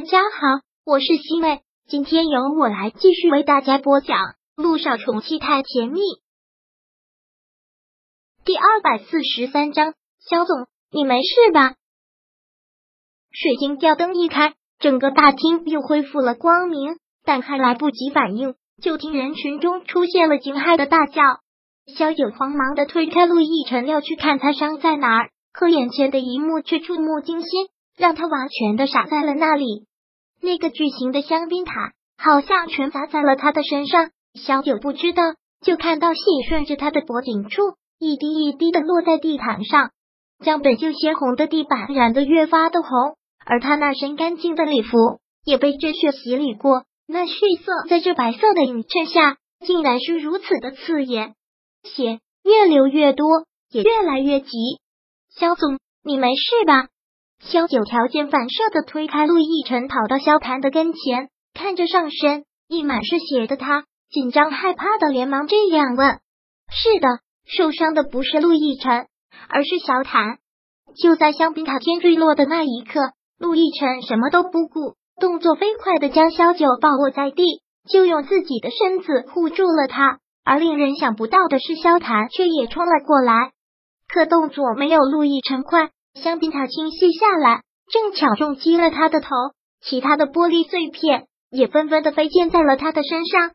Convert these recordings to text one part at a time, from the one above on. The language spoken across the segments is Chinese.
大家好，我是西妹，今天由我来继续为大家播讲《路上宠妻太甜蜜》第二百四十三章。肖总，你没事吧？水晶吊灯一开，整个大厅又恢复了光明，但还来不及反应，就听人群中出现了惊骇的大叫。萧九慌忙的推开陆亦辰，要去看他伤在哪儿，可眼前的一幕却触目惊心。让他完全的傻在了那里。那个巨型的香槟塔好像全砸在了他的身上。小九不知道，就看到血顺着他的脖颈处一滴一滴的落在地毯上，将本就鲜红的地板染得越发的红。而他那身干净的礼服也被这血洗礼过，那血色在这白色的映衬下，竟然是如此的刺眼。血越流越多，也越来越急。肖总，你没事吧？萧九条件反射的推开陆亦辰，跑到萧谭的跟前，看着上身溢满是血的他，紧张害怕的连忙这样问：“是的，受伤的不是陆亦辰，而是萧谭。”就在香槟塔天坠落的那一刻，陆亦辰什么都不顾，动作飞快的将萧九抱卧在地，就用自己的身子护住了他。而令人想不到的是，萧谭却也冲了过来，可动作没有陆亦辰快。香槟塔倾泻下来，正巧重击了他的头，其他的玻璃碎片也纷纷的飞溅在了他的身上。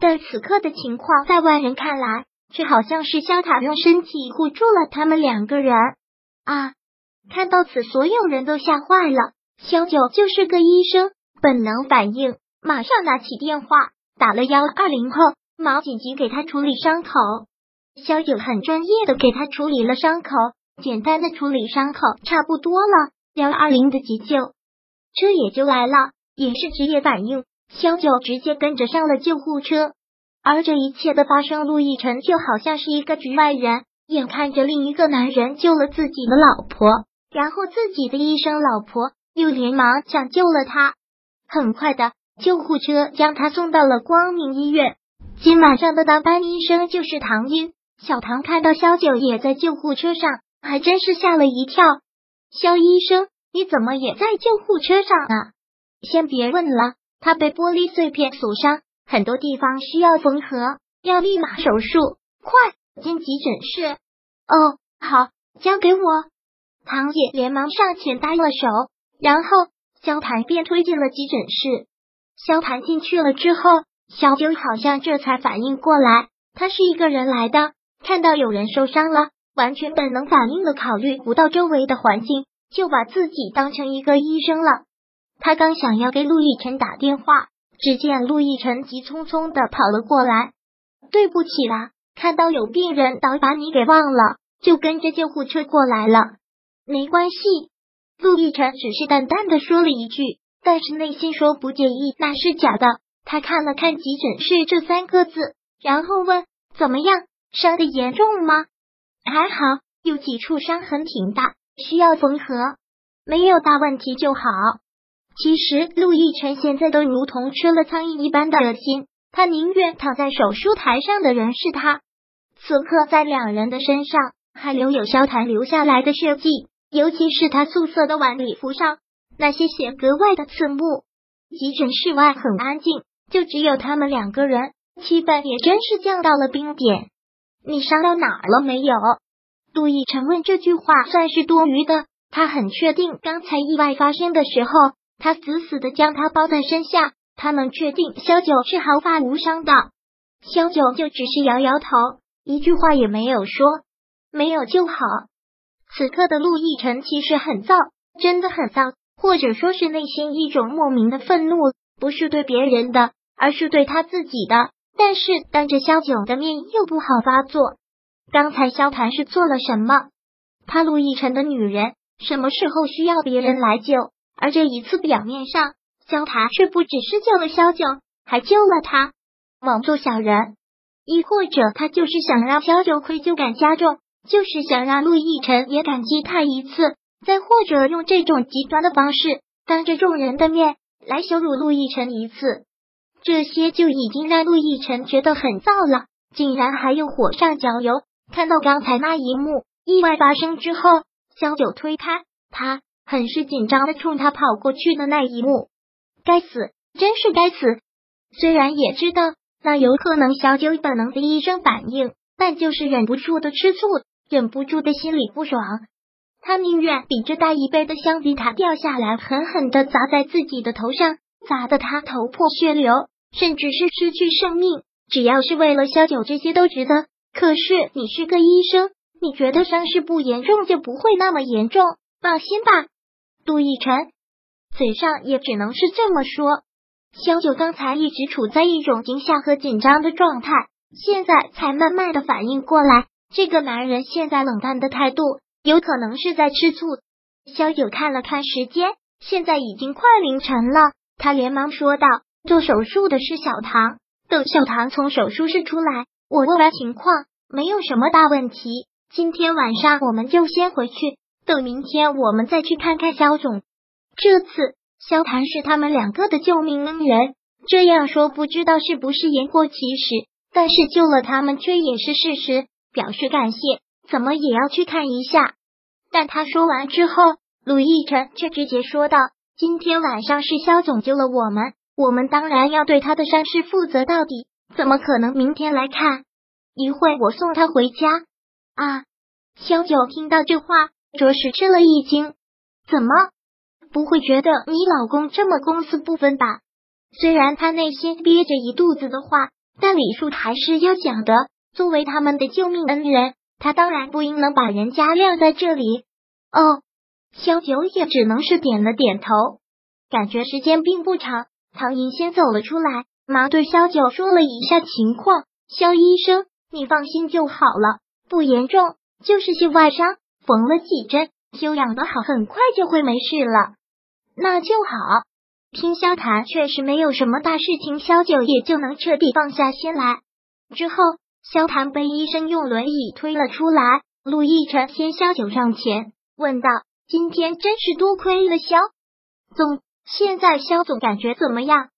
但此刻的情况，在外人看来，却好像是萧塔用身体护住了他们两个人。啊！看到此，所有人都吓坏了。萧九就是个医生，本能反应，马上拿起电话打了幺二零后，毛紧急给他处理伤口。萧九很专业的给他处理了伤口。简单的处理伤口差不多了，幺二零的急救车也就来了，也是职业反应，萧九直接跟着上了救护车。而这一切的发生，陆亦辰就好像是一个局外人，眼看着另一个男人救了自己的老婆，然后自己的医生老婆又连忙抢救了他。很快的，救护车将他送到了光明医院。今晚上的当班医生就是唐英。小唐看到萧九也在救护车上。还真是吓了一跳，肖医生，你怎么也在救护车上啊？先别问了，他被玻璃碎片所伤，很多地方需要缝合，要立马手术，快进急诊室。哦，好，交给我。唐姐连忙上前搭了手，然后萧谭便推进了急诊室。萧谭进去了之后，小九好像这才反应过来，他是一个人来的，看到有人受伤了。完全本能反应的考虑不到周围的环境，就把自己当成一个医生了。他刚想要给陆亦辰打电话，只见陆亦辰急匆匆的跑了过来。对不起啦，看到有病人倒把你给忘了，就跟着救护车过来了。没关系，陆亦辰只是淡淡的说了一句，但是内心说不介意那是假的。他看了看急诊室这三个字，然后问：怎么样，伤的严重吗？还好，有几处伤痕挺大，需要缝合，没有大问题就好。其实陆亦辰现在都如同吃了苍蝇一般的恶心，他宁愿躺在手术台上的人是他。此刻在两人的身上还留有萧谭留下来的血迹，尤其是他素色的晚礼服上，那些血格外的刺目。急诊室外很安静，就只有他们两个人，气氛也真是降到了冰点。你伤到哪儿了没有？陆亦辰问这句话算是多余的。他很确定，刚才意外发生的时候，他死死的将他包在身下。他能确定萧九是毫发无伤的。萧九就只是摇摇头，一句话也没有说。没有就好。此刻的陆亦辰其实很躁，真的很躁，或者说是内心一种莫名的愤怒，不是对别人的，而是对他自己的。但是当着萧九的面又不好发作。刚才萧谭是做了什么？他陆亦辰的女人，什么时候需要别人来救？而这一次，表面上萧谭却不只是救了萧九，还救了他，枉做小人。亦或者他就是想让萧九愧疚感加重，就是想让陆亦辰也感激他一次，再或者用这种极端的方式，当着众人的面来羞辱陆亦辰一次。这些就已经让陆亦辰觉得很燥了，竟然还有火上浇油。看到刚才那一幕意外发生之后，小九推开他，很是紧张的冲他跑过去的那一幕，该死，真是该死！虽然也知道那有可能小九本能的一声反应，但就是忍不住的吃醋，忍不住的心里不爽。他宁愿比这大一倍的香槟塔掉下来，狠狠的砸在自己的头上，砸得他头破血流，甚至是失去生命。只要是为了小九，这些都值得。可是你是个医生，你觉得伤势不严重就不会那么严重？放心吧，杜奕晨，嘴上也只能是这么说。萧九刚才一直处在一种惊吓和紧张的状态，现在才慢慢的反应过来，这个男人现在冷淡的态度，有可能是在吃醋。萧九看了看时间，现在已经快凌晨了，他连忙说道：“做手术的是小唐，等小唐从手术室出来，我问完情况，没有什么大问题。今天晚上我们就先回去，等明天我们再去看看肖总。这次。”肖谭是他们两个的救命恩人，这样说不知道是不是言过其实，但是救了他们却也是事实。表示感谢，怎么也要去看一下。但他说完之后，鲁亦辰却直接说道：“今天晚上是肖总救了我们，我们当然要对他的伤势负责到底，怎么可能明天来看？一会我送他回家。”啊！萧九听到这话，着实吃了一惊，怎么？不会觉得你老公这么公私不分吧？虽然他内心憋着一肚子的话，但礼数还是要讲的。作为他们的救命恩人，他当然不应能把人家晾在这里。哦，萧九也只能是点了点头。感觉时间并不长，唐寅先走了出来，忙对萧九说了一下情况。萧医生，你放心就好了，不严重，就是些外伤，缝了几针，休养的好，很快就会没事了。那就好。听萧谈确实没有什么大事情，萧九也就能彻底放下心来。之后，萧谈被医生用轮椅推了出来。陆亦辰先萧九上前问道：“今天真是多亏了萧总，现在肖总感觉怎么样？”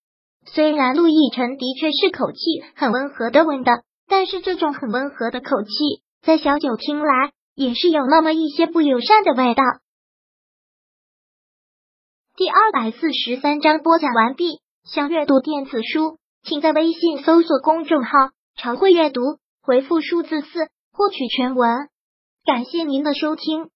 虽然陆亦辰的确是口气很温和的问的，但是这种很温和的口气，在小九听来也是有那么一些不友善的味道。第二百四十三章播讲完毕。想阅读电子书，请在微信搜索公众号“常会阅读”，回复数字四获取全文。感谢您的收听。